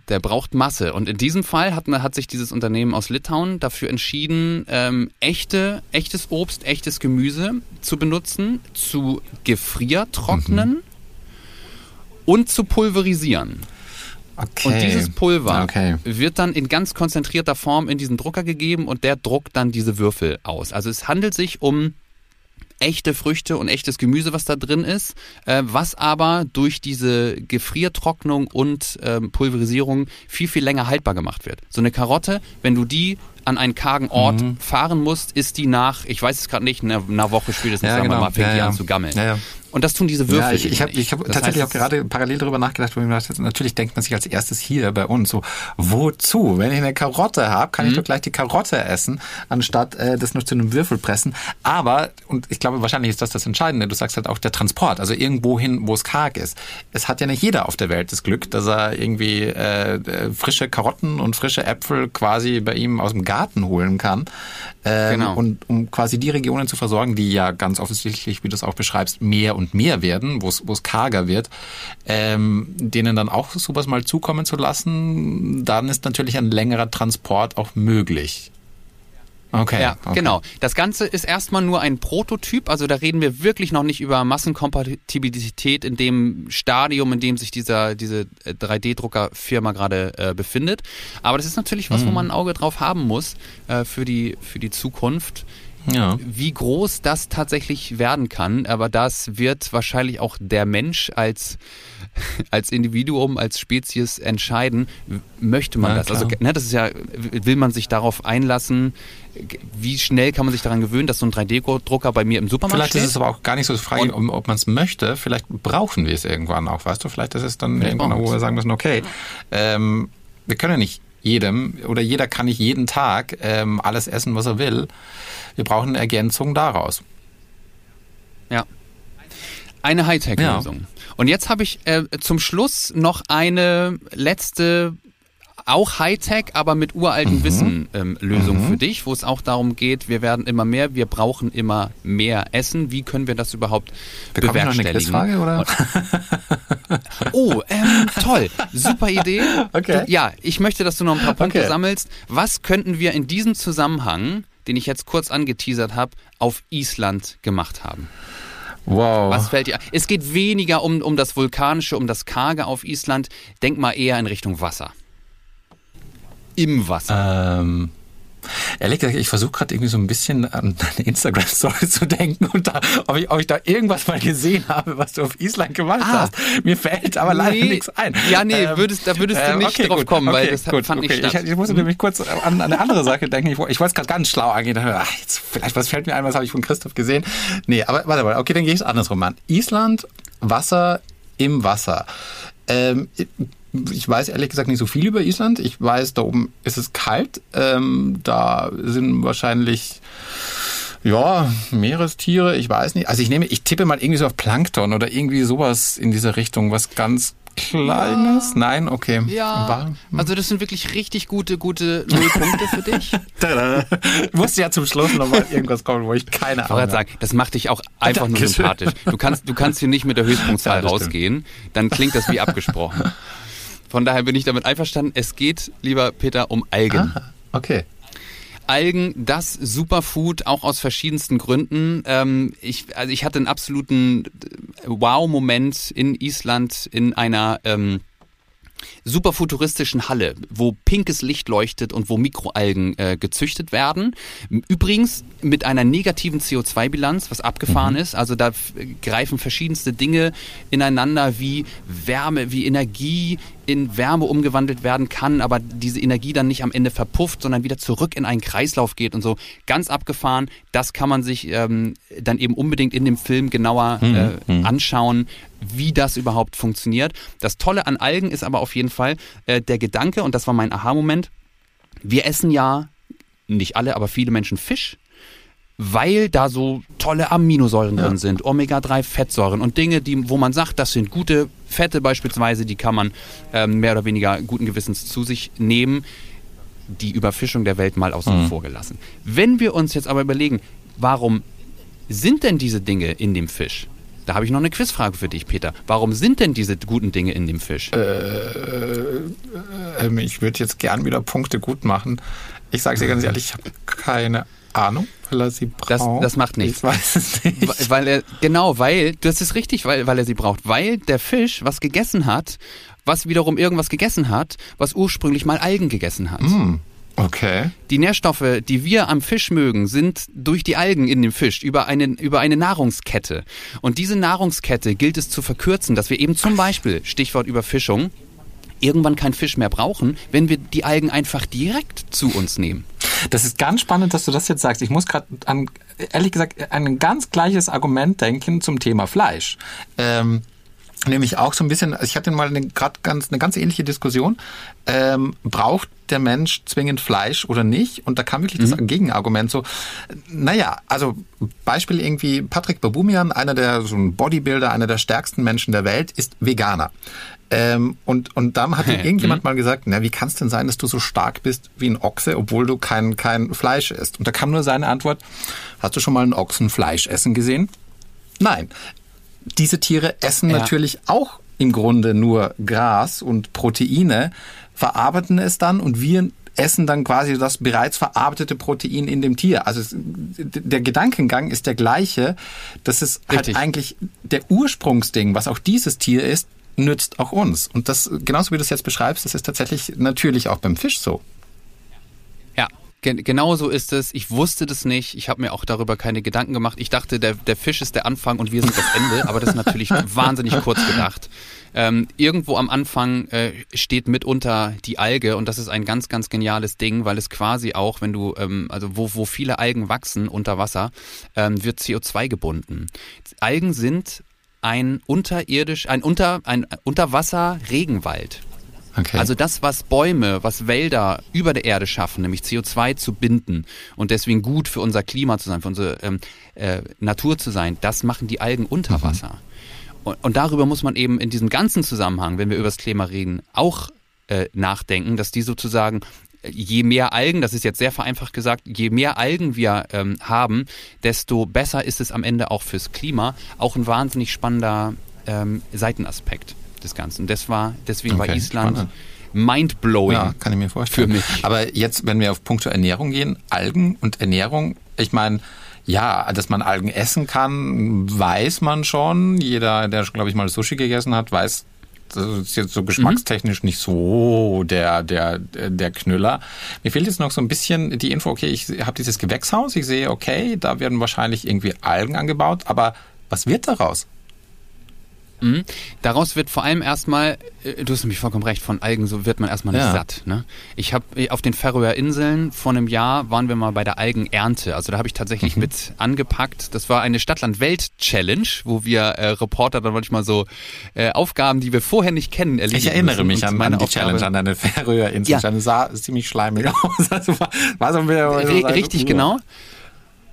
Der braucht Masse. Und in diesem Fall hat, hat sich dieses Unternehmen aus Litauen dafür entschieden, ähm, echte, echtes Obst, echtes Gemüse zu benutzen, zu gefriertrocknen und zu pulverisieren. Okay. Und dieses Pulver Okay. wird dann in ganz konzentrierter Form in diesen Drucker gegeben und der druckt dann diese Würfel aus. Also es handelt sich um echte Früchte und echtes Gemüse, was da drin ist, äh, was aber durch diese Gefriertrocknung und ähm, Pulverisierung viel, viel länger haltbar gemacht wird. So eine Karotte, wenn du die an einen kargen Ort Mhm. fahren musst, ist die nach, ich weiß es gerade nicht, einer, einer Woche spätestens, Ja, sagen wir genau. mal, fängt Ja, die ja. an zu gammeln. Ja. Und das tun diese Würfel Ja, ich, ich habe ich hab Das tatsächlich heißt, auch gerade parallel darüber nachgedacht, wo ich mir dachte, natürlich denkt man sich als erstes hier bei uns so, wozu? Wenn ich eine Karotte habe, kann ich Mhm. doch gleich die Karotte essen, anstatt äh, das nur zu einem Würfel pressen. Aber, und ich glaube, wahrscheinlich ist das das Entscheidende, du sagst halt auch der Transport, also irgendwo hin, wo es karg ist. Es hat ja nicht jeder auf der Welt das Glück, dass er irgendwie äh, äh, frische Karotten und frische Äpfel quasi bei ihm aus dem Garten holen kann. Ähm, Genau. Und um quasi die Regionen zu versorgen, die ja ganz offensichtlich, wie du es auch beschreibst, mehr und mehr werden, wo es karger wird, ähm, denen dann auch sowas mal zukommen zu lassen, dann ist natürlich ein längerer Transport auch möglich. Okay. Ja, okay. genau. Das Ganze ist erstmal nur ein Prototyp, also da reden wir wirklich noch nicht über Massenkompatibilität in dem Stadium, in dem sich dieser, diese äh, 3D-Drucker-Firma gerade äh, befindet. Aber das ist natürlich was, wo man ein Auge drauf haben muss äh, für, die, für die Zukunft. Ja. wie groß das tatsächlich werden kann. Aber das wird wahrscheinlich auch der Mensch als als Individuum, als Spezies entscheiden, möchte man ja, das. Also ne, das ist ja, will man sich darauf einlassen, wie schnell kann man sich daran gewöhnen, dass so ein 3D-Drucker bei mir im Supermarkt Vielleicht steht? ist es aber auch gar nicht so Frage, Und, ob man es möchte. Vielleicht brauchen wir es irgendwann auch, weißt du? Vielleicht ist es dann irgendwann, wo wir sagen müssen, okay, ähm, wir können ja nicht jedem oder jeder kann nicht jeden Tag ähm, alles essen, was er will. Wir brauchen eine Ergänzung daraus. Ja. Eine Hightech-Lösung. Ja. Und jetzt habe ich äh, zum Schluss noch eine letzte auch Hightech, aber mit uralten mhm. Wissen ähm, Lösung mhm. für dich, wo es auch darum geht, wir werden immer mehr, wir brauchen immer mehr Essen. Wie können wir das überhaupt Bekommen bewerkstelligen? Noch eine oder? oh, ähm, toll, super Idee. Okay. Du, ja, ich möchte, dass du noch ein paar Punkte okay. sammelst. Was könnten wir in diesem Zusammenhang, den ich jetzt kurz angeteasert habe, auf Island gemacht haben? Wow. Was fällt dir? Es geht weniger um, um das Vulkanische, um das Karge auf Island. Denk mal eher in Richtung Wasser. Im Wasser. Ähm, Ehrlich gesagt, ich versuche gerade irgendwie so ein bisschen an deine Instagram-Story zu denken und da, ob, ich, ob ich da irgendwas mal gesehen habe, was du auf Island gemacht ah, hast. Mir fällt aber leider nee, nichts ein. Ja, nee, ähm, würdest, da würdest du ähm, nicht okay, drauf gut, kommen, okay, weil das gut, fand okay. statt. Ich, ich musste mhm. nämlich kurz an, an, eine andere Sache denken. Ich, ich wollte es gerade ganz schlau angehen. Ach, jetzt, vielleicht, was fällt mir ein, was habe ich von Christoph gesehen? Nee, aber warte mal, okay, dann gehe ich es andersrum an. Island, Wasser im Wasser. Ähm, ich weiß ehrlich gesagt nicht so viel über Island. Ich weiß, da oben ist es kalt. Ähm, da sind wahrscheinlich ja, Meerestiere, ich weiß nicht. Also ich nehme, ich tippe mal irgendwie so auf Plankton oder irgendwie sowas in dieser Richtung, was ganz Kleines? Ja. Nein, okay. Ja. Also das sind wirklich richtig gute, gute Nullpunkte für dich. Tada. Musste ja zum Schluss nochmal irgendwas kommen, wo ich keine Ahnung habe. sagen, das macht dich auch einfach Dankeschön. nur sympathisch. Du kannst, du kannst hier nicht mit der Höchstpunktzahl ja, rausgehen, dann klingt das wie abgesprochen. Von daher bin ich damit einverstanden. Es geht, lieber Peter, um Algen. Ah, okay. Algen, das Superfood, auch aus verschiedensten Gründen. Ähm, ich, also ich hatte einen absoluten Wow-Moment in Island in einer ähm, super futuristischen Halle, wo pinkes Licht leuchtet und wo Mikroalgen äh, gezüchtet werden. Übrigens mit einer negativen CO2-Bilanz, was abgefahren mhm. ist. Also da greifen verschiedenste Dinge ineinander, wie Wärme, wie Energie in Wärme umgewandelt werden kann, aber diese Energie dann nicht am Ende verpufft, sondern wieder zurück in einen Kreislauf geht und so. Ganz abgefahren. Das kann man sich ähm, dann eben unbedingt in dem Film genauer mhm. äh, mhm. anschauen, wie das überhaupt funktioniert. Das Tolle an Algen ist aber auf jeden Fall äh, der Gedanke, und das war mein Aha-Moment, wir essen ja, nicht alle, aber viele Menschen Fisch weil da so tolle Aminosäuren ja. drin sind, Omega-3-Fettsäuren und Dinge, die, wo man sagt, das sind gute Fette beispielsweise, die kann man ähm, mehr oder weniger guten Gewissens zu sich nehmen. Die Überfischung der Welt mal außen mhm. vor gelassen. Wenn wir uns jetzt aber überlegen, warum sind denn diese Dinge in dem Fisch? Da habe ich noch eine Quizfrage für dich, Peter. Warum sind denn diese guten Dinge in dem Fisch? Äh, äh, äh ich würde jetzt gern wieder Punkte gut machen. Ich sage dir ganz ehrlich, ich habe keine Ahnung, weil er sie braucht. Das, das macht nichts. Ich weiß es nicht. Weil er, genau, weil, das ist richtig, weil, weil er sie braucht. Weil der Fisch was gegessen hat, was wiederum irgendwas gegessen hat, was ursprünglich mal Algen gegessen hat. Mm. Okay. Die Nährstoffe, die wir am Fisch mögen, sind durch die Algen in dem Fisch über eine, über eine Nahrungskette. Und diese Nahrungskette gilt es zu verkürzen, dass wir eben zum Beispiel, Stichwort Überfischung, irgendwann keinen Fisch mehr brauchen, wenn wir die Algen einfach direkt zu uns nehmen. Das ist ganz spannend, dass du das jetzt sagst. Ich muss gerade an, ehrlich gesagt, an ein ganz gleiches Argument denken zum Thema Fleisch. Ähm, nämlich auch so ein bisschen, ich hatte mal eine, grad ganz, eine ganz ähnliche Diskussion. Ähm, braucht der Mensch zwingend Fleisch oder nicht? Und da kam wirklich mhm. das Gegenargument so, naja, also Beispiel irgendwie Patrick Babumian, einer der, so ein Bodybuilder, einer der stärksten Menschen der Welt, ist Veganer. Ähm, und, und dann hat irgendjemand mhm. mal gesagt, na, wie kann es denn sein, dass du so stark bist wie ein Ochse, obwohl du kein, kein Fleisch isst? Und da kam nur seine Antwort, hast du schon mal einen Ochsen Fleisch essen gesehen? Nein. Diese Tiere essen ja. natürlich auch im Grunde nur Gras und Proteine, verarbeiten es dann und wir essen dann quasi das bereits verarbeitete Protein in dem Tier. Also es, der Gedankengang ist der gleiche. Das ist halt eigentlich der Ursprungsding, was auch dieses Tier ist, nützt auch uns. Und das, genauso wie du es jetzt beschreibst, das ist tatsächlich natürlich auch beim Fisch so. Gen genau so ist es. Ich wusste das nicht. Ich habe mir auch darüber keine Gedanken gemacht. Ich dachte, der, der Fisch ist der Anfang und wir sind das Ende. Aber das ist natürlich wahnsinnig kurz gedacht. Ähm, irgendwo am Anfang äh, steht mitunter die Alge und das ist ein ganz, ganz geniales Ding, weil es quasi auch, wenn du, ähm, also wo, wo viele Algen wachsen unter Wasser, ähm, wird CO2 gebunden. Algen sind ein unterirdisch, ein unter, ein Unterwasser-Regenwald. Okay. Also das, was Bäume, was Wälder über der Erde schaffen, nämlich CO2 zu binden und deswegen gut für unser Klima zu sein, für unsere ähm, äh, Natur zu sein, das machen die Algen unter Wasser. Mhm. Und, und, darüber muss man eben in diesem ganzen Zusammenhang, wenn wir über das Klima reden, auch äh, nachdenken, dass die sozusagen äh, je mehr Algen, das ist jetzt sehr vereinfacht gesagt, je mehr Algen wir ähm, haben, desto besser ist es am Ende auch fürs Klima. Auch ein wahnsinnig spannender ähm, Seitenaspekt des Ganzen. Das war, deswegen okay, war Island spannend. mindblowing. Ja, kann ich mir vorstellen. Für mich. Aber jetzt, wenn wir auf Punkte Ernährung gehen, Algen und Ernährung, ich meine, ja, dass man Algen essen kann, weiß man schon. Jeder, der, glaube ich, mal Sushi gegessen hat, weiß, das ist jetzt so geschmackstechnisch mhm. nicht so der, der, der Knüller. Mir fehlt jetzt noch so ein bisschen die Info, okay, ich habe dieses Gewächshaus, ich sehe, okay, da werden wahrscheinlich irgendwie Algen angebaut, aber was wird daraus? Mhm. Daraus wird vor allem erstmal, äh, du hast nämlich vollkommen recht, von Algen so wird man erstmal nicht ja. satt. Ne? Ich habe äh, auf den Färöer Inseln vor einem Jahr waren wir mal bei der Algenernte. Also da habe ich tatsächlich mhm. mit angepackt. Das war eine Stadtland-Welt-Challenge, wo wir äh, Reporter dann manchmal so äh, Aufgaben, die wir vorher nicht kennen, erledigen Ich erinnere mich an, meine an die Aufgabe, Challenge an deine Färöer Inseln. Ja. Das sah ziemlich schleimig aus. Also war, war so ein bisschen, Richtig, genau.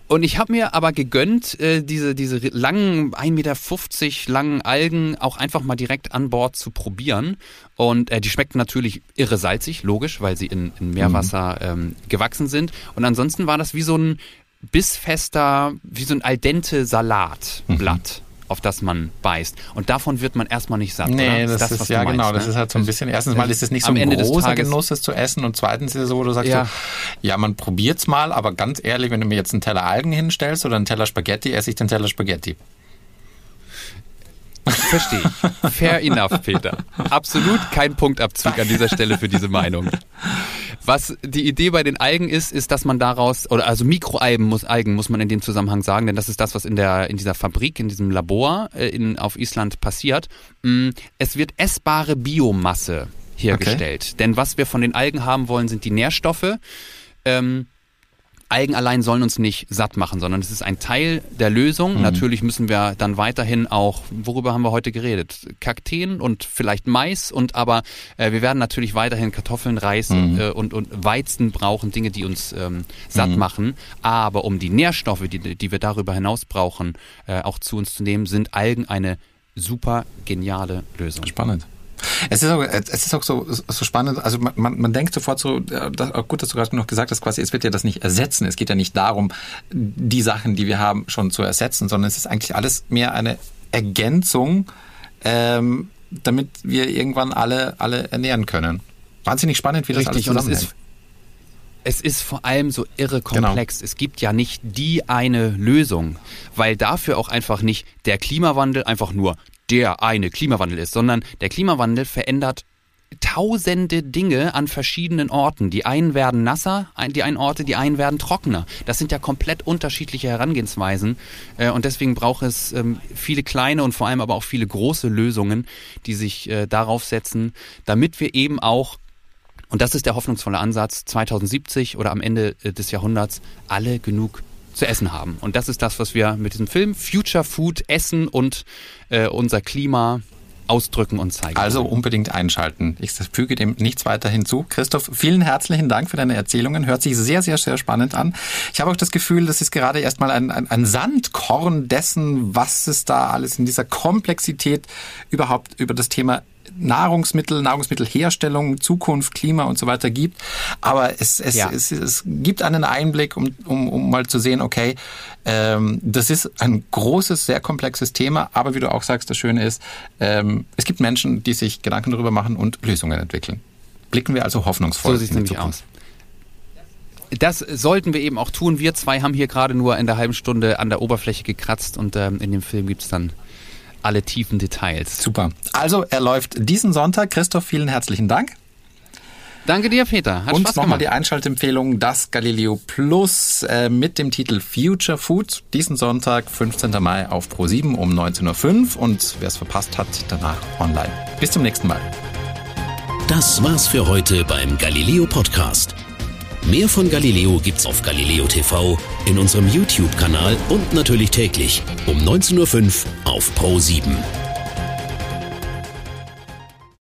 Und ich habe mir aber gegönnt, äh, diese, diese langen, 1,50 Meter langen Algen auch einfach mal direkt an Bord zu probieren. Und äh, die schmeckten natürlich irre salzig, logisch, weil sie in, in Meerwasser mhm. ähm, gewachsen sind. Und ansonsten war das wie so ein bissfester, wie so ein al dente Salatblatt. Auf das man beißt. Und davon wird man erstmal nicht satt. Nee, das, das, ist ja genau. Ne? Das ist halt so ein bisschen, erstens mal ist es nicht so ein Ende großer Genuss, es zu essen. Und zweitens ist es so, wo du sagst, ja, so, ja man probiert's mal, aber ganz ehrlich, wenn du mir jetzt einen Teller Algen hinstellst oder einen Teller Spaghetti, esse ich den Teller Spaghetti. Verstehe ich. Fair enough, Peter. Absolut kein Punktabzug an dieser Stelle für diese Meinung. Was die Idee bei den Algen ist, ist, dass man daraus, oder also Mikroalgen muss, Algen muss man in dem Zusammenhang sagen, denn das ist das, was in der, in dieser Fabrik, in diesem Labor äh, in, auf Island passiert. Mm, es wird essbare Biomasse hergestellt. Okay. Denn was wir von den Algen haben wollen, sind die Nährstoffe. Ähm, Algen allein sollen uns nicht satt machen, sondern es ist ein Teil der Lösung. Mhm. Natürlich müssen wir dann weiterhin auch, worüber haben wir heute geredet? Kakteen und vielleicht Mais und aber äh, wir werden natürlich weiterhin Kartoffeln, Reis mhm. äh, und, und Weizen brauchen, Dinge, die uns ähm, satt mhm. machen. Aber um die Nährstoffe, die, die wir darüber hinaus brauchen, äh, auch zu uns zu nehmen, sind Algen eine super geniale Lösung. Spannend. Es ist auch, es ist auch so, so spannend, also man, man, man denkt sofort so, das, gut, dass du gerade noch gesagt hast, quasi, es wird ja das nicht ersetzen. Es geht ja nicht darum, die Sachen, die wir haben, schon zu ersetzen, sondern es ist eigentlich alles mehr eine Ergänzung, ähm, damit wir irgendwann alle, alle ernähren können. Wahnsinnig spannend, wie das Richtig, alles zusammenhängt. Es ist vor allem so irre genau. komplex. Genau. Es gibt ja nicht die eine Lösung, weil dafür auch einfach nicht der Klimawandel einfach nur der eine Klimawandel ist, sondern der Klimawandel verändert tausende Dinge an verschiedenen Orten. Die einen werden nasser, die einen Orte, die einen werden trockener. Das sind ja komplett unterschiedliche Herangehensweisen äh, und deswegen braucht es ähm, viele kleine und vor allem aber auch viele große Lösungen, die sich äh, darauf setzen, damit wir eben auch und das ist der hoffnungsvolle Ansatz, 2070 oder am Ende äh, des Jahrhunderts alle genug zu essen haben. Und das ist das, was wir mit diesem Film Future Food Essen und äh, unser Klima ausdrücken und zeigen. Also unbedingt einschalten. Ich füge dem nichts weiter hinzu. Christoph, vielen herzlichen Dank für deine Erzählungen. Hört sich sehr, sehr, sehr spannend an. Ich habe auch das Gefühl, das ist gerade erstmal ein, ein, ein Sandkorn dessen, was es da alles in dieser Komplexität überhaupt über das Thema Nahrungsmittel, Nahrungsmittelherstellung, Zukunft, Klima und so weiter gibt. Aber es, es, ja. es, es gibt einen Einblick, um, um, um mal zu sehen, okay, ähm, das ist ein großes, sehr komplexes Thema. Aber wie du auch sagst, das Schöne ist, ähm, es gibt Menschen, die sich Gedanken darüber machen und Lösungen entwickeln. Blicken wir also hoffnungsvoll so in die Zukunft. Aus. Das sollten wir eben auch tun. Wir zwei haben hier gerade nur in der halben Stunde an der Oberfläche gekratzt und ähm, in dem Film gibt es dann alle tiefen Details. Super. Also er läuft diesen Sonntag. Christoph, vielen herzlichen Dank. Danke dir, Peter. Hat Und nochmal die Einschaltempfehlung, das Galileo Plus äh, mit dem Titel Future Food. Diesen Sonntag, 15. Mai auf Pro7 um 19.05 Uhr. Und wer es verpasst hat, danach online. Bis zum nächsten Mal. Das war's für heute beim Galileo Podcast. Mehr von Galileo gibt's auf Galileo TV, in unserem YouTube-Kanal und natürlich täglich um 19.05 Uhr auf Pro 7.